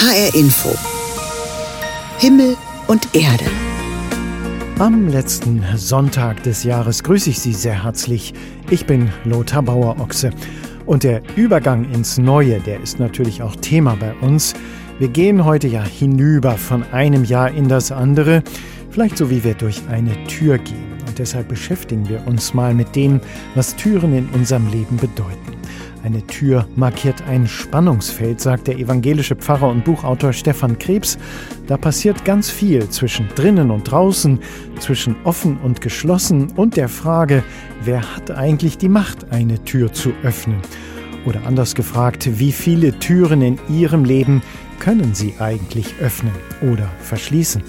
HR Info. Himmel und Erde. Am letzten Sonntag des Jahres grüße ich Sie sehr herzlich. Ich bin Lothar Bauer-Ochse. Und der Übergang ins Neue, der ist natürlich auch Thema bei uns. Wir gehen heute ja hinüber von einem Jahr in das andere, vielleicht so wie wir durch eine Tür gehen. Und deshalb beschäftigen wir uns mal mit dem, was Türen in unserem Leben bedeuten. Eine Tür markiert ein Spannungsfeld, sagt der evangelische Pfarrer und Buchautor Stefan Krebs. Da passiert ganz viel zwischen drinnen und draußen, zwischen offen und geschlossen und der Frage, wer hat eigentlich die Macht, eine Tür zu öffnen? Oder anders gefragt, wie viele Türen in Ihrem Leben können Sie eigentlich öffnen oder verschließen?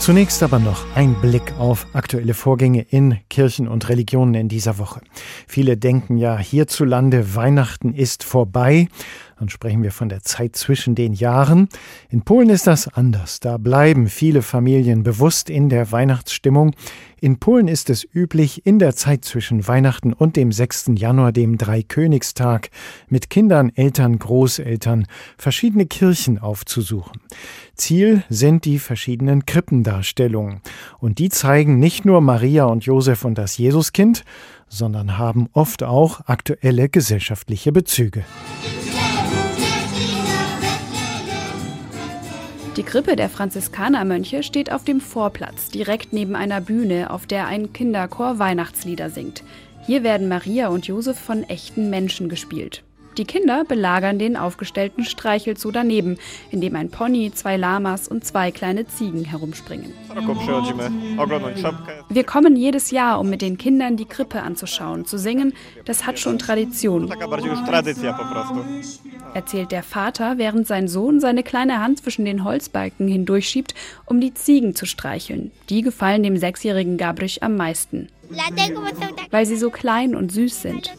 Zunächst aber noch ein Blick auf aktuelle Vorgänge in Kirchen und Religionen in dieser Woche. Viele denken ja hierzulande, Weihnachten ist vorbei. Dann sprechen wir von der Zeit zwischen den Jahren. In Polen ist das anders. Da bleiben viele Familien bewusst in der Weihnachtsstimmung. In Polen ist es üblich, in der Zeit zwischen Weihnachten und dem 6. Januar, dem Dreikönigstag, mit Kindern, Eltern, Großeltern verschiedene Kirchen aufzusuchen. Ziel sind die verschiedenen Krippendarstellungen. Und die zeigen nicht nur Maria und Josef und das Jesuskind, sondern haben oft auch aktuelle gesellschaftliche Bezüge. Die Krippe der Franziskanermönche steht auf dem Vorplatz, direkt neben einer Bühne, auf der ein Kinderchor Weihnachtslieder singt. Hier werden Maria und Josef von echten Menschen gespielt. Die Kinder belagern den aufgestellten Streichelzoo daneben, in dem ein Pony, zwei Lamas und zwei kleine Ziegen herumspringen. Wir kommen jedes Jahr, um mit den Kindern die Krippe anzuschauen, zu singen. Das hat schon Tradition. Erzählt der Vater, während sein Sohn seine kleine Hand zwischen den Holzbalken hindurchschiebt, um die Ziegen zu streicheln. Die gefallen dem sechsjährigen Gabrich am meisten weil sie so klein und süß sind.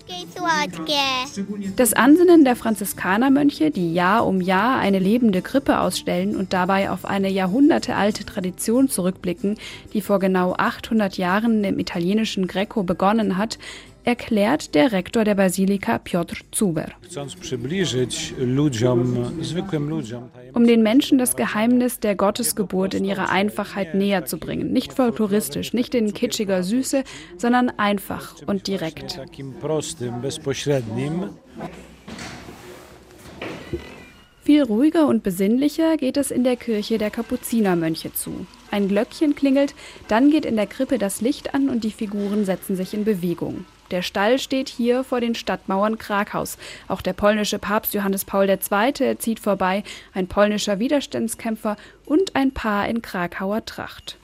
Das Ansinnen der Franziskanermönche, die Jahr um Jahr eine lebende Krippe ausstellen und dabei auf eine jahrhundertealte Tradition zurückblicken, die vor genau 800 Jahren im italienischen Greco begonnen hat, erklärt der Rektor der Basilika Piotr Zuber. Um den Menschen das Geheimnis der Gottesgeburt in ihrer Einfachheit näher zu bringen. Nicht folkloristisch, nicht in kitschiger Süße, sondern einfach und direkt. Viel ruhiger und besinnlicher geht es in der Kirche der Kapuzinermönche zu. Ein Glöckchen klingelt, dann geht in der Krippe das Licht an und die Figuren setzen sich in Bewegung. Der Stall steht hier vor den Stadtmauern Krakaus. Auch der polnische Papst Johannes Paul II. zieht vorbei, ein polnischer Widerstandskämpfer und ein Paar in Krakauer Tracht.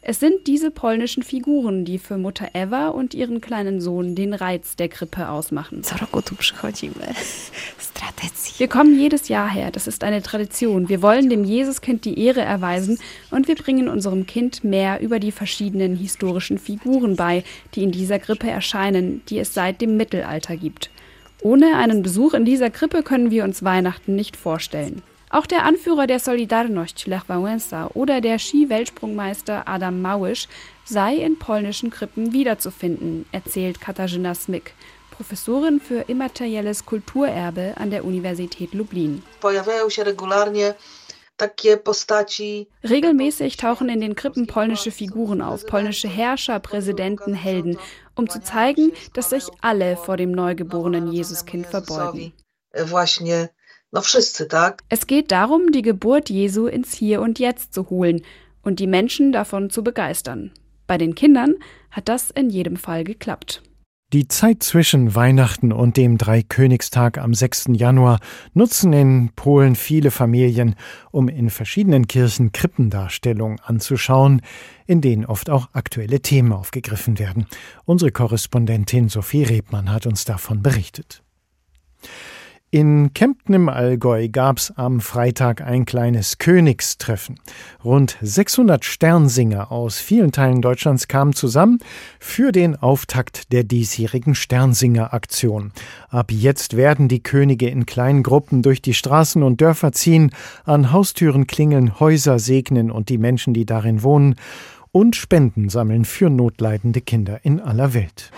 Es sind diese polnischen Figuren, die für Mutter Eva und ihren kleinen Sohn den Reiz der Krippe ausmachen. Wir kommen jedes Jahr her, das ist eine Tradition. Wir wollen dem Jesuskind die Ehre erweisen und wir bringen unserem Kind mehr über die verschiedenen historischen Figuren bei, die in dieser Krippe erscheinen, die es seit dem Mittelalter gibt. Ohne einen Besuch in dieser Krippe können wir uns Weihnachten nicht vorstellen. Auch der Anführer der Solidarność, Lech Wałęsa, oder der Ski-Weltsprungmeister Adam Małysz sei in polnischen Krippen wiederzufinden, erzählt Katarzyna Smyk, Professorin für immaterielles Kulturerbe an der Universität Lublin. Regelmäßig tauchen in den Krippen polnische Figuren auf, polnische Herrscher, Präsidenten, Helden, um zu zeigen, dass sich alle vor dem neugeborenen Jesuskind verbeugen. No wszyscy, tak? Es geht darum, die Geburt Jesu ins Hier und Jetzt zu holen und die Menschen davon zu begeistern. Bei den Kindern hat das in jedem Fall geklappt. Die Zeit zwischen Weihnachten und dem Dreikönigstag am 6. Januar nutzen in Polen viele Familien, um in verschiedenen Kirchen Krippendarstellungen anzuschauen, in denen oft auch aktuelle Themen aufgegriffen werden. Unsere Korrespondentin Sophie Rebmann hat uns davon berichtet. In Kempten im Allgäu gab's am Freitag ein kleines Königstreffen. Rund 600 Sternsinger aus vielen Teilen Deutschlands kamen zusammen für den Auftakt der diesjährigen Sternsinger-Aktion. Ab jetzt werden die Könige in kleinen Gruppen durch die Straßen und Dörfer ziehen, an Haustüren klingeln, Häuser segnen und die Menschen, die darin wohnen, und Spenden sammeln für notleidende Kinder in aller Welt.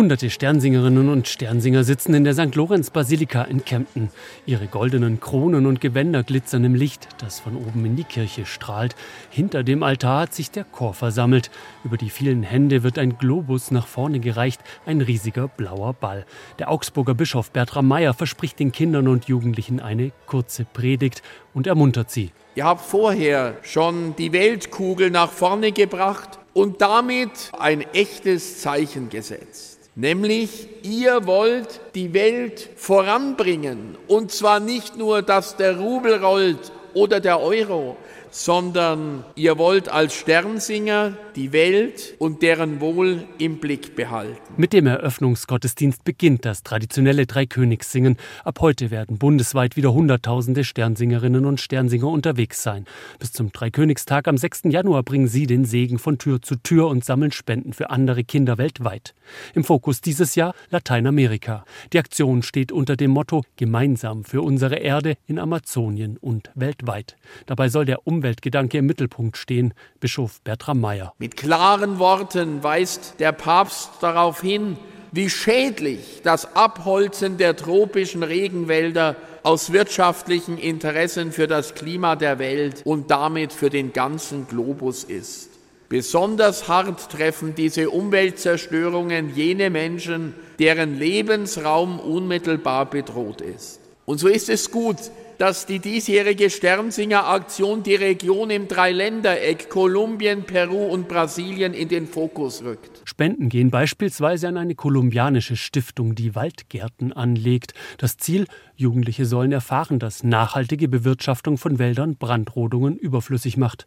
Hunderte Sternsingerinnen und Sternsinger sitzen in der St. Lorenz Basilika in Kempten. Ihre goldenen Kronen und Gewänder glitzern im Licht, das von oben in die Kirche strahlt. Hinter dem Altar hat sich der Chor versammelt. Über die vielen Hände wird ein Globus nach vorne gereicht, ein riesiger blauer Ball. Der Augsburger Bischof Bertram Meyer verspricht den Kindern und Jugendlichen eine kurze Predigt und ermuntert sie. Ihr habt vorher schon die Weltkugel nach vorne gebracht und damit ein echtes Zeichen gesetzt. Nämlich, ihr wollt die Welt voranbringen. Und zwar nicht nur, dass der Rubel rollt oder der Euro, sondern ihr wollt als Sternsinger die Welt und deren Wohl im Blick behalten. Mit dem Eröffnungsgottesdienst beginnt das traditionelle Dreikönigssingen. Ab heute werden bundesweit wieder Hunderttausende Sternsingerinnen und Sternsinger unterwegs sein. Bis zum Dreikönigstag am 6. Januar bringen sie den Segen von Tür zu Tür und sammeln Spenden für andere Kinder weltweit. Im Fokus dieses Jahr Lateinamerika. Die Aktion steht unter dem Motto Gemeinsam für unsere Erde in Amazonien und weltweit. Dabei soll der um Umweltgedanke im Mittelpunkt stehen, Bischof Bertram Meyer. Mit klaren Worten weist der Papst darauf hin, wie schädlich das Abholzen der tropischen Regenwälder aus wirtschaftlichen Interessen für das Klima der Welt und damit für den ganzen Globus ist. Besonders hart treffen diese Umweltzerstörungen jene Menschen, deren Lebensraum unmittelbar bedroht ist. Und so ist es gut, dass die diesjährige Sternsinger-Aktion die Region im Dreiländereck Kolumbien, Peru und Brasilien in den Fokus rückt. Spenden gehen beispielsweise an eine kolumbianische Stiftung, die Waldgärten anlegt. Das Ziel, Jugendliche sollen erfahren, dass nachhaltige Bewirtschaftung von Wäldern Brandrodungen überflüssig macht.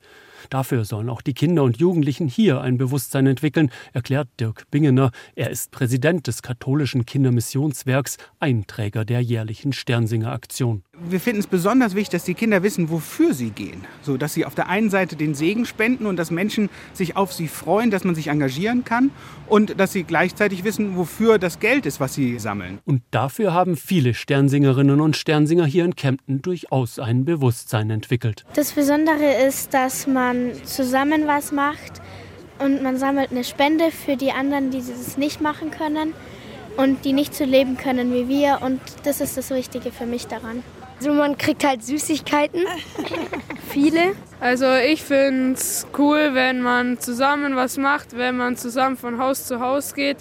Dafür sollen auch die Kinder und Jugendlichen hier ein Bewusstsein entwickeln, erklärt Dirk Bingener. Er ist Präsident des katholischen Kindermissionswerks, Einträger der jährlichen Sternsinger Aktion. Wir finden es besonders wichtig, dass die Kinder wissen, wofür sie gehen. So, dass sie auf der einen Seite den Segen spenden und dass Menschen sich auf sie freuen, dass man sich engagieren kann und dass sie gleichzeitig wissen, wofür das Geld ist, was sie sammeln. Und dafür haben viele Sternsingerinnen und Sternsinger hier in Kempten durchaus ein Bewusstsein entwickelt. Das Besondere ist, dass man man zusammen was macht und man sammelt eine Spende für die anderen, die es nicht machen können und die nicht so leben können wie wir. Und das ist das Wichtige für mich daran. Also man kriegt halt Süßigkeiten, viele. Also ich finde es cool, wenn man zusammen was macht, wenn man zusammen von Haus zu Haus geht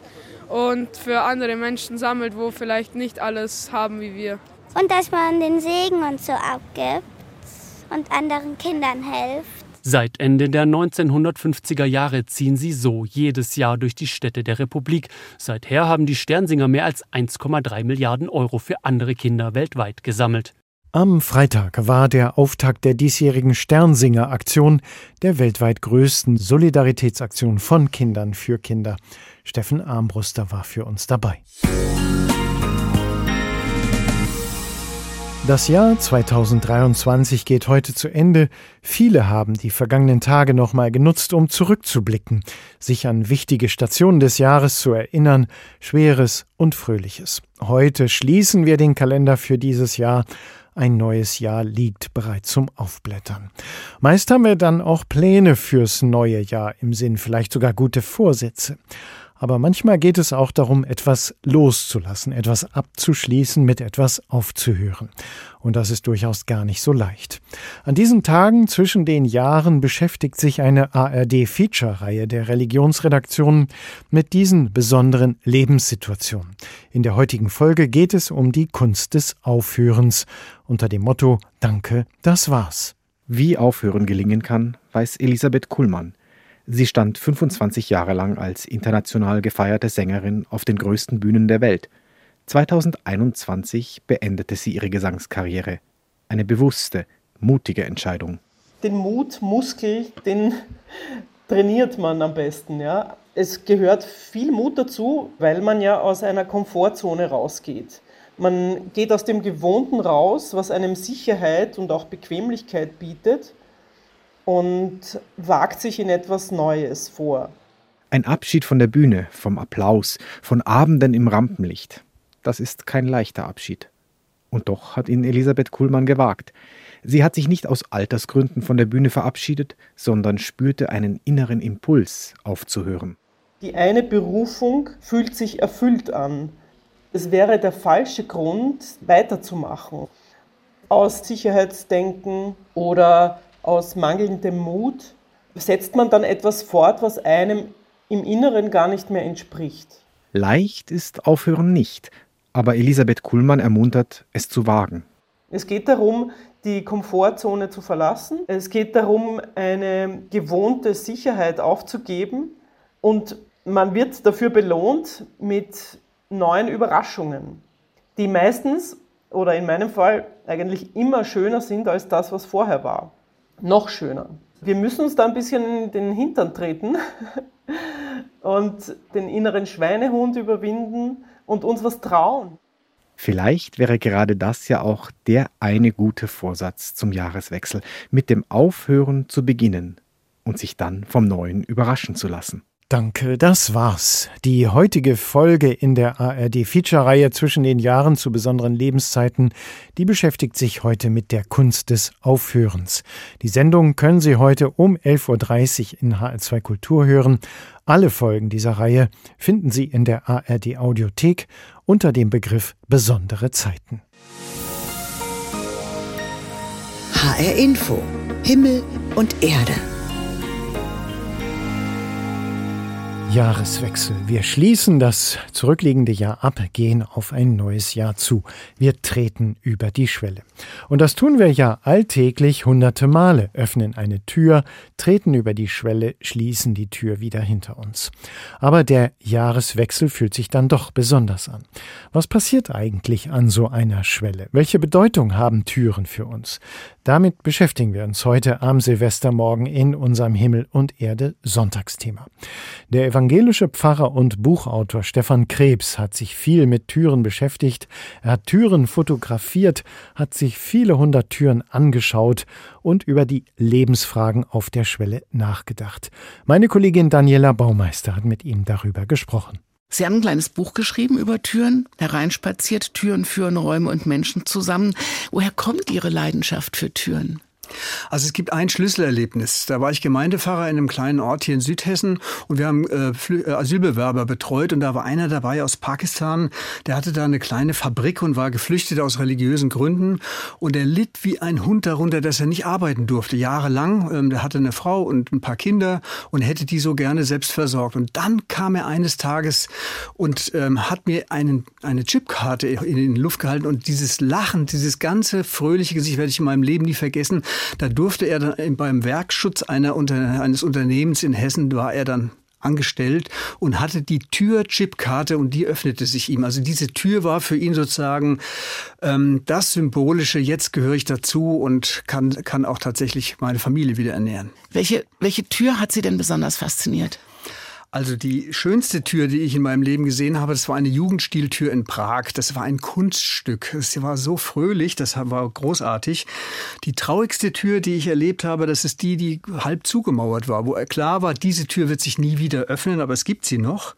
und für andere Menschen sammelt, wo vielleicht nicht alles haben wie wir. Und dass man den Segen und so abgibt und anderen Kindern hilft. Seit Ende der 1950er Jahre ziehen sie so jedes Jahr durch die Städte der Republik. Seither haben die Sternsinger mehr als 1,3 Milliarden Euro für andere Kinder weltweit gesammelt. Am Freitag war der Auftakt der diesjährigen Sternsinger-Aktion, der weltweit größten Solidaritätsaktion von Kindern für Kinder. Steffen Armbruster war für uns dabei. Das Jahr 2023 geht heute zu Ende. Viele haben die vergangenen Tage nochmal genutzt, um zurückzublicken, sich an wichtige Stationen des Jahres zu erinnern, Schweres und Fröhliches. Heute schließen wir den Kalender für dieses Jahr. Ein neues Jahr liegt bereit zum Aufblättern. Meist haben wir dann auch Pläne fürs neue Jahr im Sinn, vielleicht sogar gute Vorsätze. Aber manchmal geht es auch darum, etwas loszulassen, etwas abzuschließen, mit etwas aufzuhören. Und das ist durchaus gar nicht so leicht. An diesen Tagen zwischen den Jahren beschäftigt sich eine ARD-Feature-Reihe der Religionsredaktionen mit diesen besonderen Lebenssituationen. In der heutigen Folge geht es um die Kunst des Aufhörens unter dem Motto Danke, das war's. Wie Aufhören gelingen kann, weiß Elisabeth Kuhlmann. Sie stand 25 Jahre lang als international gefeierte Sängerin auf den größten Bühnen der Welt. 2021 beendete sie ihre Gesangskarriere. Eine bewusste, mutige Entscheidung. Den Mutmuskel, den trainiert man am besten. Ja? Es gehört viel Mut dazu, weil man ja aus einer Komfortzone rausgeht. Man geht aus dem Gewohnten raus, was einem Sicherheit und auch Bequemlichkeit bietet und wagt sich in etwas Neues vor. Ein Abschied von der Bühne, vom Applaus, von Abenden im Rampenlicht. Das ist kein leichter Abschied. Und doch hat ihn Elisabeth Kuhlmann gewagt. Sie hat sich nicht aus Altersgründen von der Bühne verabschiedet, sondern spürte einen inneren Impuls, aufzuhören. Die eine Berufung fühlt sich erfüllt an. Es wäre der falsche Grund, weiterzumachen. Aus Sicherheitsdenken oder aus mangelndem Mut setzt man dann etwas fort, was einem im Inneren gar nicht mehr entspricht. Leicht ist Aufhören nicht, aber Elisabeth Kuhlmann ermuntert, es zu wagen. Es geht darum, die Komfortzone zu verlassen. Es geht darum, eine gewohnte Sicherheit aufzugeben und man wird dafür belohnt mit neuen Überraschungen, die meistens oder in meinem Fall eigentlich immer schöner sind als das, was vorher war. Noch schöner. Wir müssen uns da ein bisschen in den Hintern treten und den inneren Schweinehund überwinden und uns was trauen. Vielleicht wäre gerade das ja auch der eine gute Vorsatz zum Jahreswechsel, mit dem Aufhören zu beginnen und sich dann vom Neuen überraschen zu lassen. Danke, das war's. Die heutige Folge in der ARD-Feature-Reihe zwischen den Jahren zu besonderen Lebenszeiten, die beschäftigt sich heute mit der Kunst des Aufhörens. Die Sendung können Sie heute um 11.30 Uhr in HR2 Kultur hören. Alle Folgen dieser Reihe finden Sie in der ARD-Audiothek unter dem Begriff Besondere Zeiten. HR Info. Himmel und Erde. Jahreswechsel. Wir schließen das zurückliegende Jahr ab, gehen auf ein neues Jahr zu. Wir treten über die Schwelle. Und das tun wir ja alltäglich hunderte Male, öffnen eine Tür, treten über die Schwelle, schließen die Tür wieder hinter uns. Aber der Jahreswechsel fühlt sich dann doch besonders an. Was passiert eigentlich an so einer Schwelle? Welche Bedeutung haben Türen für uns? Damit beschäftigen wir uns heute am Silvestermorgen in unserem Himmel und Erde Sonntagsthema. Der evangelische Pfarrer und Buchautor Stefan Krebs hat sich viel mit Türen beschäftigt. Er hat Türen fotografiert, hat sich viele hundert Türen angeschaut und über die Lebensfragen auf der Schwelle nachgedacht. Meine Kollegin Daniela Baumeister hat mit ihm darüber gesprochen. Sie haben ein kleines Buch geschrieben über Türen, hereinspaziert, Türen führen Räume und Menschen zusammen. Woher kommt Ihre Leidenschaft für Türen? Also es gibt ein Schlüsselerlebnis. Da war ich Gemeindepfarrer in einem kleinen Ort hier in Südhessen und wir haben äh, äh, Asylbewerber betreut und da war einer dabei aus Pakistan, der hatte da eine kleine Fabrik und war geflüchtet aus religiösen Gründen und er litt wie ein Hund darunter, dass er nicht arbeiten durfte, jahrelang. Ähm, der hatte eine Frau und ein paar Kinder und hätte die so gerne selbst versorgt. Und dann kam er eines Tages und ähm, hat mir einen, eine Chipkarte in die Luft gehalten und dieses Lachen, dieses ganze fröhliche Gesicht werde ich in meinem Leben nie vergessen. Da durfte er dann beim Werkschutz einer, eines Unternehmens in Hessen, war er dann angestellt und hatte die Tür-Chipkarte und die öffnete sich ihm. Also diese Tür war für ihn sozusagen ähm, das Symbolische, jetzt gehöre ich dazu und kann, kann auch tatsächlich meine Familie wieder ernähren. Welche, welche Tür hat Sie denn besonders fasziniert? Also die schönste Tür, die ich in meinem Leben gesehen habe, das war eine Jugendstiltür in Prag. Das war ein Kunststück. Es war so fröhlich, das war großartig. Die traurigste Tür, die ich erlebt habe, das ist die, die halb zugemauert war, wo klar war, diese Tür wird sich nie wieder öffnen, aber es gibt sie noch.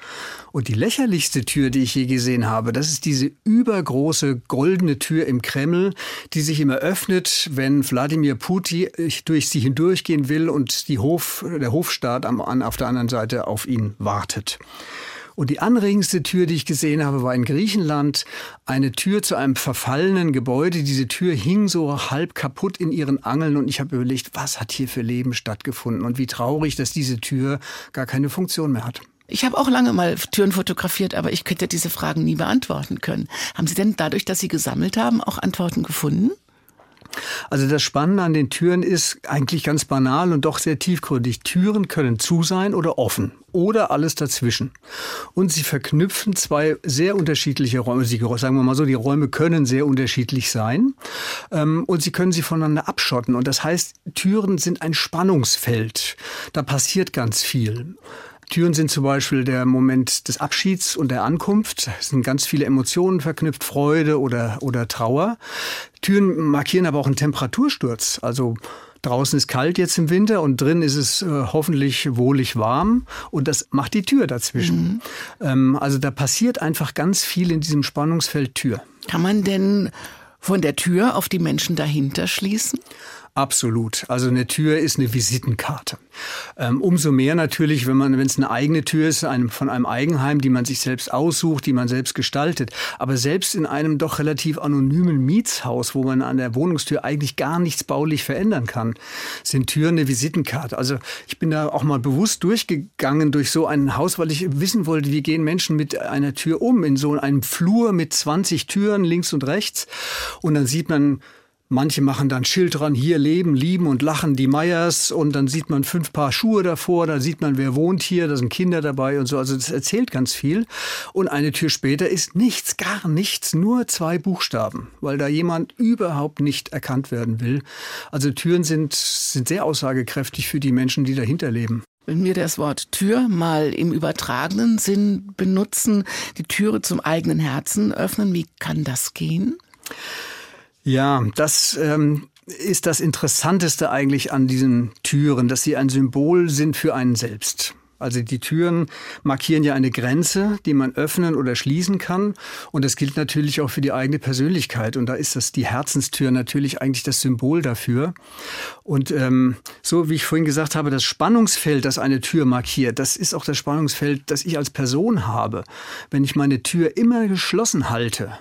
Und die lächerlichste Tür, die ich je gesehen habe, das ist diese übergroße goldene Tür im Kreml, die sich immer öffnet, wenn Wladimir Putin durch sie hindurchgehen will und die Hof, der Hofstaat am, auf der anderen Seite auf ihn wartet. Und die anregendste Tür, die ich gesehen habe, war in Griechenland. Eine Tür zu einem verfallenen Gebäude. Diese Tür hing so halb kaputt in ihren Angeln und ich habe überlegt, was hat hier für Leben stattgefunden und wie traurig, dass diese Tür gar keine Funktion mehr hat. Ich habe auch lange mal Türen fotografiert, aber ich könnte diese Fragen nie beantworten können. Haben Sie denn dadurch, dass Sie gesammelt haben, auch Antworten gefunden? Also das Spannende an den Türen ist eigentlich ganz banal und doch sehr tiefgründig. Türen können zu sein oder offen oder alles dazwischen. Und sie verknüpfen zwei sehr unterschiedliche Räume. Sie, sagen wir mal so, die Räume können sehr unterschiedlich sein ähm, und sie können sie voneinander abschotten. Und das heißt, Türen sind ein Spannungsfeld. Da passiert ganz viel. Türen sind zum Beispiel der Moment des Abschieds und der Ankunft. Es sind ganz viele Emotionen verknüpft, Freude oder, oder Trauer. Türen markieren aber auch einen Temperatursturz. Also draußen ist kalt jetzt im Winter und drin ist es äh, hoffentlich wohlig warm und das macht die Tür dazwischen. Mhm. Ähm, also da passiert einfach ganz viel in diesem Spannungsfeld Tür. Kann man denn von der Tür auf die Menschen dahinter schließen? Absolut. Also eine Tür ist eine Visitenkarte. Ähm, umso mehr natürlich, wenn man, wenn es eine eigene Tür ist, einem, von einem Eigenheim, die man sich selbst aussucht, die man selbst gestaltet. Aber selbst in einem doch relativ anonymen Mietshaus, wo man an der Wohnungstür eigentlich gar nichts baulich verändern kann, sind Türen eine Visitenkarte. Also ich bin da auch mal bewusst durchgegangen durch so ein Haus, weil ich wissen wollte, wie gehen Menschen mit einer Tür um in so einem Flur mit 20 Türen links und rechts. Und dann sieht man Manche machen dann Schild dran, hier leben, lieben und lachen die Meyers und dann sieht man fünf Paar Schuhe davor, da sieht man, wer wohnt hier, da sind Kinder dabei und so. Also das erzählt ganz viel. Und eine Tür später ist nichts, gar nichts, nur zwei Buchstaben, weil da jemand überhaupt nicht erkannt werden will. Also Türen sind, sind sehr aussagekräftig für die Menschen, die dahinter leben. Wenn wir das Wort Tür mal im übertragenen Sinn benutzen, die Türe zum eigenen Herzen öffnen, wie kann das gehen? Ja, das ähm, ist das Interessanteste eigentlich an diesen Türen, dass sie ein Symbol sind für einen selbst. Also die Türen markieren ja eine Grenze, die man öffnen oder schließen kann. Und das gilt natürlich auch für die eigene Persönlichkeit. Und da ist das die Herzenstür natürlich eigentlich das Symbol dafür. Und ähm, so wie ich vorhin gesagt habe, das Spannungsfeld, das eine Tür markiert, das ist auch das Spannungsfeld, das ich als Person habe. Wenn ich meine Tür immer geschlossen halte,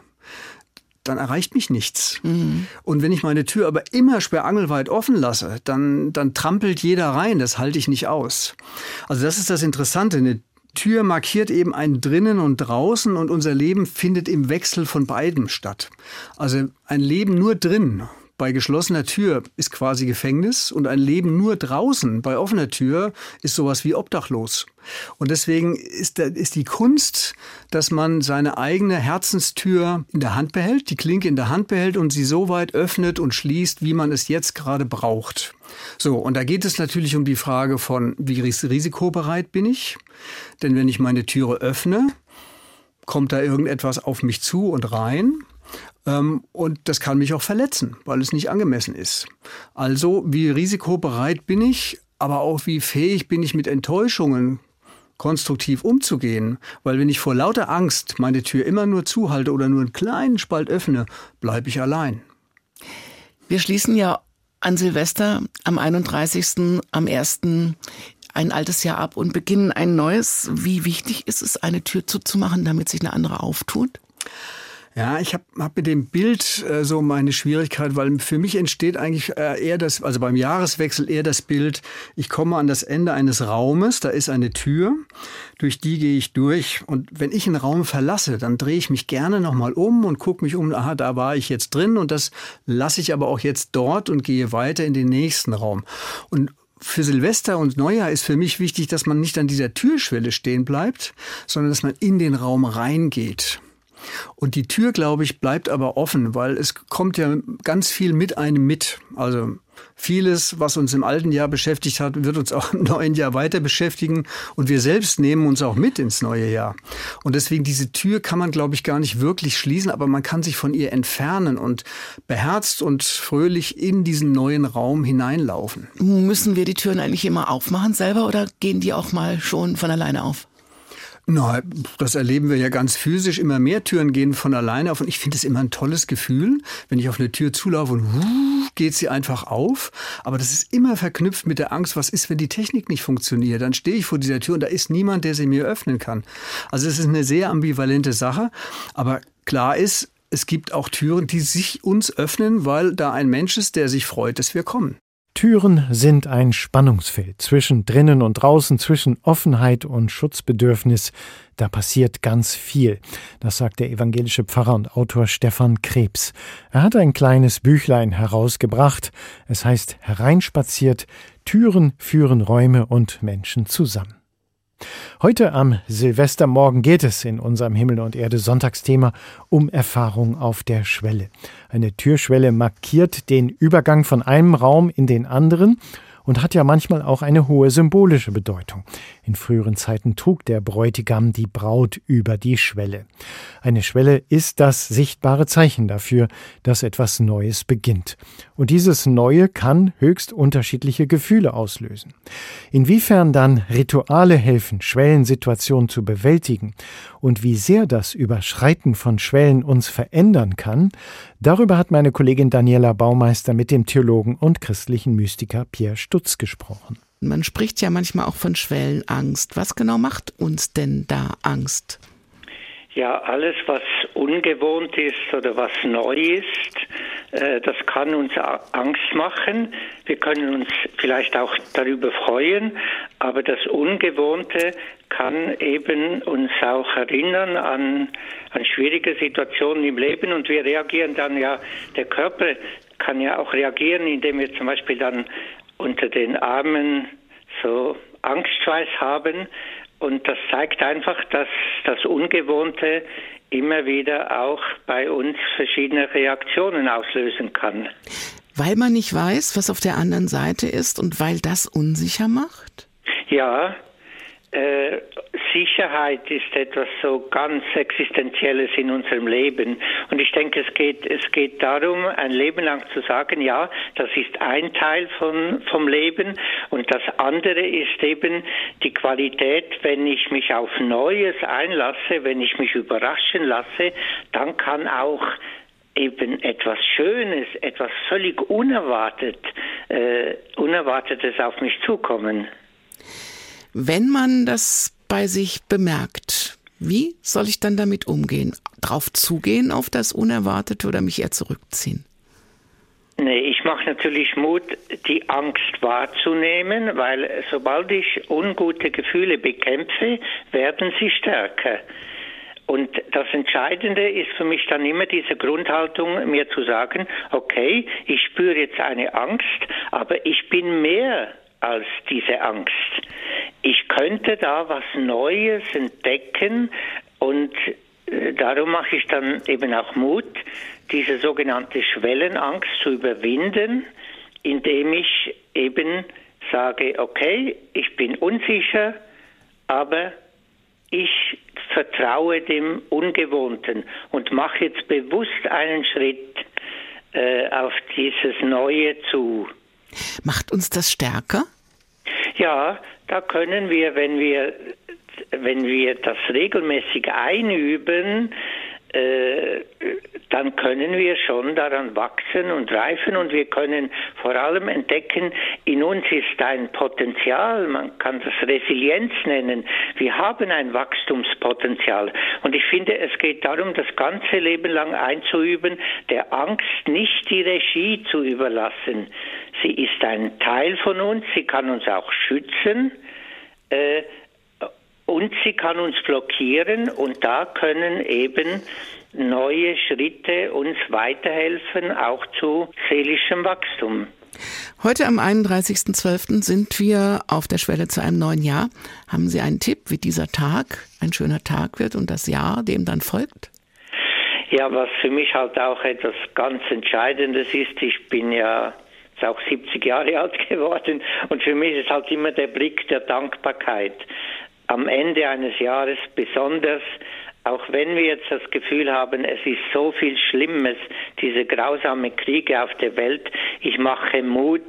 dann erreicht mich nichts. Mhm. Und wenn ich meine Tür aber immer sperrangelweit offen lasse, dann, dann trampelt jeder rein. Das halte ich nicht aus. Also das ist das Interessante. Eine Tür markiert eben ein drinnen und draußen und unser Leben findet im Wechsel von beidem statt. Also ein Leben nur drin bei geschlossener Tür ist quasi Gefängnis und ein Leben nur draußen bei offener Tür ist sowas wie obdachlos. Und deswegen ist, ist die Kunst, dass man seine eigene Herzenstür in der Hand behält, die Klinke in der Hand behält und sie so weit öffnet und schließt, wie man es jetzt gerade braucht. So, und da geht es natürlich um die Frage von, wie risikobereit bin ich? Denn wenn ich meine Türe öffne, kommt da irgendetwas auf mich zu und rein. Ähm, und das kann mich auch verletzen, weil es nicht angemessen ist. Also, wie risikobereit bin ich, aber auch wie fähig bin ich mit Enttäuschungen konstruktiv umzugehen, weil wenn ich vor lauter Angst meine Tür immer nur zuhalte oder nur einen kleinen Spalt öffne, bleibe ich allein. Wir schließen ja an Silvester am 31., am 1. ein altes Jahr ab und beginnen ein neues. Wie wichtig ist es, eine Tür zuzumachen, damit sich eine andere auftut? Ja, ich habe hab mit dem Bild äh, so meine Schwierigkeit, weil für mich entsteht eigentlich äh, eher das, also beim Jahreswechsel eher das Bild, ich komme an das Ende eines Raumes, da ist eine Tür, durch die gehe ich durch und wenn ich einen Raum verlasse, dann drehe ich mich gerne nochmal um und gucke mich um, aha, da war ich jetzt drin und das lasse ich aber auch jetzt dort und gehe weiter in den nächsten Raum. Und für Silvester und Neujahr ist für mich wichtig, dass man nicht an dieser Türschwelle stehen bleibt, sondern dass man in den Raum reingeht. Und die Tür, glaube ich, bleibt aber offen, weil es kommt ja ganz viel mit einem mit. Also vieles, was uns im alten Jahr beschäftigt hat, wird uns auch im neuen Jahr weiter beschäftigen. Und wir selbst nehmen uns auch mit ins neue Jahr. Und deswegen diese Tür kann man, glaube ich, gar nicht wirklich schließen, aber man kann sich von ihr entfernen und beherzt und fröhlich in diesen neuen Raum hineinlaufen. Müssen wir die Türen eigentlich immer aufmachen selber oder gehen die auch mal schon von alleine auf? Na, das erleben wir ja ganz physisch. Immer mehr Türen gehen von alleine auf. Und ich finde es immer ein tolles Gefühl, wenn ich auf eine Tür zulaufe und geht sie einfach auf. Aber das ist immer verknüpft mit der Angst, was ist, wenn die Technik nicht funktioniert? Dann stehe ich vor dieser Tür und da ist niemand, der sie mir öffnen kann. Also es ist eine sehr ambivalente Sache. Aber klar ist, es gibt auch Türen, die sich uns öffnen, weil da ein Mensch ist, der sich freut, dass wir kommen. Türen sind ein Spannungsfeld zwischen drinnen und draußen, zwischen Offenheit und Schutzbedürfnis. Da passiert ganz viel. Das sagt der evangelische Pfarrer und Autor Stefan Krebs. Er hat ein kleines Büchlein herausgebracht. Es heißt Hereinspaziert. Türen führen Räume und Menschen zusammen. Heute am Silvestermorgen geht es in unserem Himmel und Erde Sonntagsthema um Erfahrung auf der Schwelle. Eine Türschwelle markiert den Übergang von einem Raum in den anderen und hat ja manchmal auch eine hohe symbolische Bedeutung. In früheren Zeiten trug der Bräutigam die Braut über die Schwelle. Eine Schwelle ist das sichtbare Zeichen dafür, dass etwas Neues beginnt. Und dieses Neue kann höchst unterschiedliche Gefühle auslösen. Inwiefern dann Rituale helfen, Schwellensituationen zu bewältigen und wie sehr das Überschreiten von Schwellen uns verändern kann, darüber hat meine Kollegin Daniela Baumeister mit dem Theologen und christlichen Mystiker Pierre Stutz gesprochen. Man spricht ja manchmal auch von Schwellenangst. Was genau macht uns denn da Angst? Ja, alles, was ungewohnt ist oder was neu ist, äh, das kann uns Angst machen. Wir können uns vielleicht auch darüber freuen, aber das Ungewohnte kann eben uns auch erinnern an, an schwierige Situationen im Leben und wir reagieren dann ja, der Körper kann ja auch reagieren, indem wir zum Beispiel dann unter den Armen so Angstschweiß haben und das zeigt einfach, dass das Ungewohnte immer wieder auch bei uns verschiedene Reaktionen auslösen kann. Weil man nicht weiß, was auf der anderen Seite ist und weil das unsicher macht? Ja, äh, Sicherheit ist etwas so ganz Existenzielles in unserem Leben. Und ich denke, es geht, es geht darum, ein Leben lang zu sagen, ja, das ist ein Teil von, vom Leben. Und das andere ist eben die Qualität, wenn ich mich auf Neues einlasse, wenn ich mich überraschen lasse, dann kann auch eben etwas Schönes, etwas völlig unerwartet, äh, Unerwartetes auf mich zukommen. Wenn man das bei sich bemerkt, wie soll ich dann damit umgehen? Drauf zugehen auf das Unerwartete oder mich eher zurückziehen? Nee, ich mache natürlich Mut, die Angst wahrzunehmen, weil sobald ich ungute Gefühle bekämpfe, werden sie stärker. Und das Entscheidende ist für mich dann immer diese Grundhaltung, mir zu sagen, okay, ich spüre jetzt eine Angst, aber ich bin mehr als diese Angst. Ich könnte da was Neues entdecken und äh, darum mache ich dann eben auch Mut, diese sogenannte Schwellenangst zu überwinden, indem ich eben sage, okay, ich bin unsicher, aber ich vertraue dem Ungewohnten und mache jetzt bewusst einen Schritt äh, auf dieses Neue zu. Macht uns das stärker? Ja, da können wir, wenn wir, wenn wir das regelmäßig einüben, dann können wir schon daran wachsen und reifen und wir können vor allem entdecken, in uns ist ein Potenzial, man kann das Resilienz nennen. Wir haben ein Wachstumspotenzial und ich finde, es geht darum, das ganze Leben lang einzuüben, der Angst nicht die Regie zu überlassen. Sie ist ein Teil von uns, sie kann uns auch schützen. Äh, und sie kann uns blockieren und da können eben neue Schritte uns weiterhelfen, auch zu seelischem Wachstum. Heute am 31.12. sind wir auf der Schwelle zu einem neuen Jahr. Haben Sie einen Tipp, wie dieser Tag ein schöner Tag wird und das Jahr dem dann folgt? Ja, was für mich halt auch etwas ganz Entscheidendes ist, ich bin ja jetzt auch 70 Jahre alt geworden und für mich ist halt immer der Blick der Dankbarkeit am Ende eines Jahres besonders, auch wenn wir jetzt das Gefühl haben, es ist so viel Schlimmes, diese grausame Kriege auf der Welt, ich mache Mut,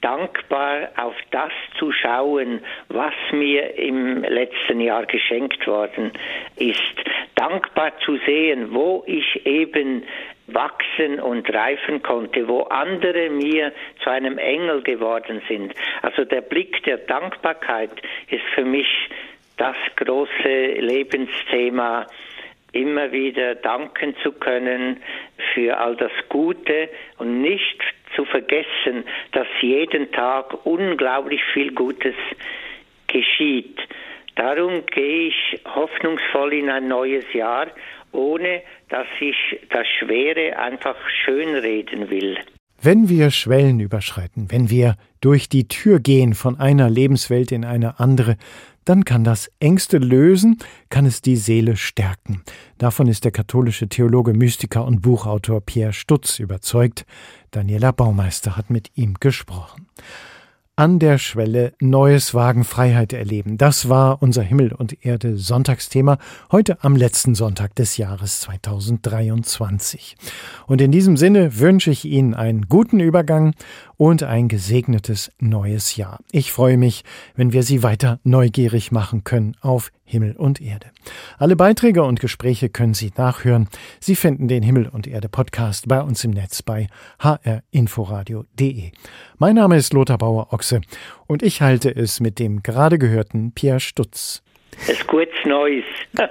dankbar auf das zu schauen, was mir im letzten Jahr geschenkt worden ist. Dankbar zu sehen, wo ich eben wachsen und reifen konnte, wo andere mir zu einem Engel geworden sind. Also der Blick der Dankbarkeit ist für mich das große Lebensthema, immer wieder danken zu können für all das Gute und nicht zu vergessen, dass jeden Tag unglaublich viel Gutes geschieht. Darum gehe ich hoffnungsvoll in ein neues Jahr, ohne dass ich das Schwere einfach schönreden will. Wenn wir Schwellen überschreiten, wenn wir durch die Tür gehen von einer Lebenswelt in eine andere, dann kann das Ängste lösen, kann es die Seele stärken. Davon ist der katholische Theologe, Mystiker und Buchautor Pierre Stutz überzeugt. Daniela Baumeister hat mit ihm gesprochen. an der Schwelle Neues Wagen Freiheit erleben. Das war unser Himmel und Erde Sonntagsthema heute am letzten Sonntag des Jahres 2023. Und in diesem Sinne wünsche ich Ihnen einen guten Übergang und ein gesegnetes neues Jahr. Ich freue mich, wenn wir Sie weiter neugierig machen können auf Himmel und Erde. Alle Beiträge und Gespräche können Sie nachhören. Sie finden den Himmel und Erde Podcast bei uns im Netz bei hrinforadio.de. Mein Name ist Lothar Bauer-Ochse und ich halte es mit dem gerade gehörten Pierre Stutz. Es gutes Neues.